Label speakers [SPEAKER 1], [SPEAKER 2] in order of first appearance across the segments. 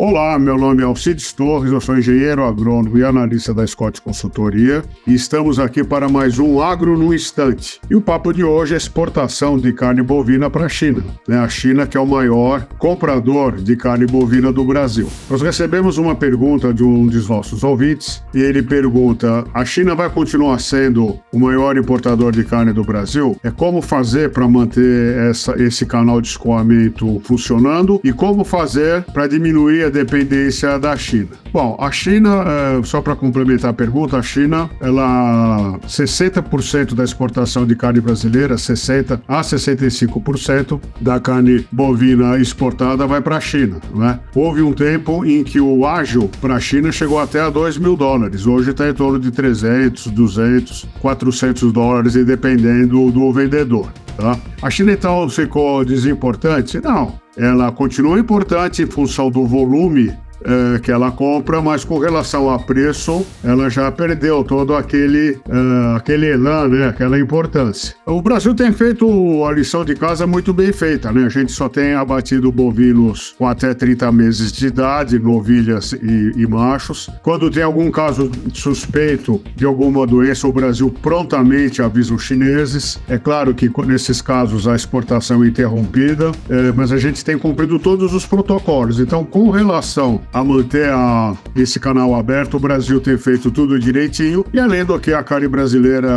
[SPEAKER 1] Olá, meu nome é Alcides Torres, eu sou engenheiro agrônomo e analista da Scott Consultoria e estamos aqui para mais um Agro no Instante. E o papo de hoje é exportação de carne bovina para a China, né? a China que é o maior comprador de carne bovina do Brasil. Nós recebemos uma pergunta de um dos nossos ouvintes e ele pergunta: a China vai continuar sendo o maior importador de carne do Brasil? É como fazer para manter essa, esse canal de escoamento funcionando e como fazer para diminuir a dependência da China. Bom, a China, é, só para complementar a pergunta, a China, ela 60% da exportação de carne brasileira, 60 a 65% da carne bovina exportada vai para a China, né? Houve um tempo em que o ágil para a China chegou até a 2 mil dólares. Hoje está em torno de 300, 200, 400 dólares, dependendo do vendedor. Tá? A China então ficou desimportante? Não ela continua importante em função do volume é, que ela compra, mas com relação a preço, ela já perdeu todo aquele, é, aquele elan, né, aquela importância. O Brasil tem feito a lição de casa muito bem feita, né? A gente só tem abatido bovinos com até 30 meses de idade, novilhas e, e machos. Quando tem algum caso suspeito de alguma doença, o Brasil prontamente avisa os chineses. É claro que nesses casos a exportação é interrompida, é, mas a gente tem cumprido todos os protocolos. Então, com relação a manter a, esse canal aberto. O Brasil tem feito tudo direitinho. E além do que a carne brasileira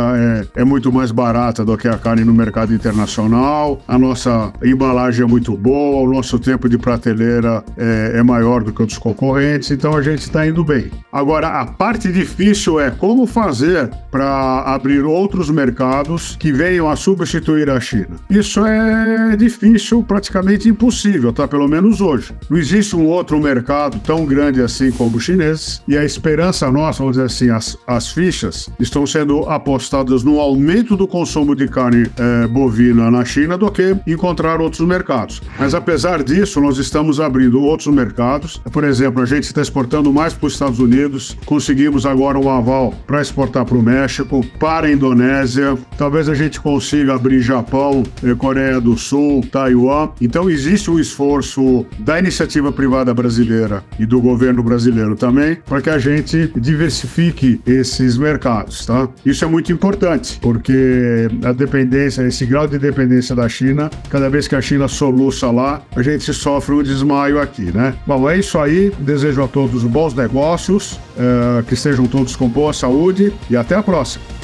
[SPEAKER 1] é, é muito mais barata do que a carne no mercado internacional, a nossa embalagem é muito boa, o nosso tempo de prateleira é, é maior do que o dos concorrentes, então a gente está indo bem. Agora, a parte difícil é como fazer para abrir outros mercados que venham a substituir a China. Isso é difícil, praticamente impossível, tá? Pelo menos hoje. Não existe um outro mercado tão grande assim como os chineses, e a esperança nossa, vamos dizer assim, as, as fichas estão sendo apostadas no aumento do consumo de carne é, bovina na China do que encontrar outros mercados. Mas apesar disso, nós estamos abrindo outros mercados. Por exemplo, a gente está exportando mais para os Estados Unidos, conseguimos agora um aval para exportar para o México, para a Indonésia, talvez a gente consiga abrir Japão, eh, Coreia do Sul, Taiwan. Então existe um esforço da iniciativa privada brasileira e do governo brasileiro também, para que a gente diversifique esses mercados, tá? Isso é muito importante, porque a dependência, esse grau de dependência da China, cada vez que a China soluça lá, a gente sofre um desmaio aqui, né? Bom, é isso aí. Desejo a todos bons negócios, uh, que estejam todos com boa saúde e até a próxima.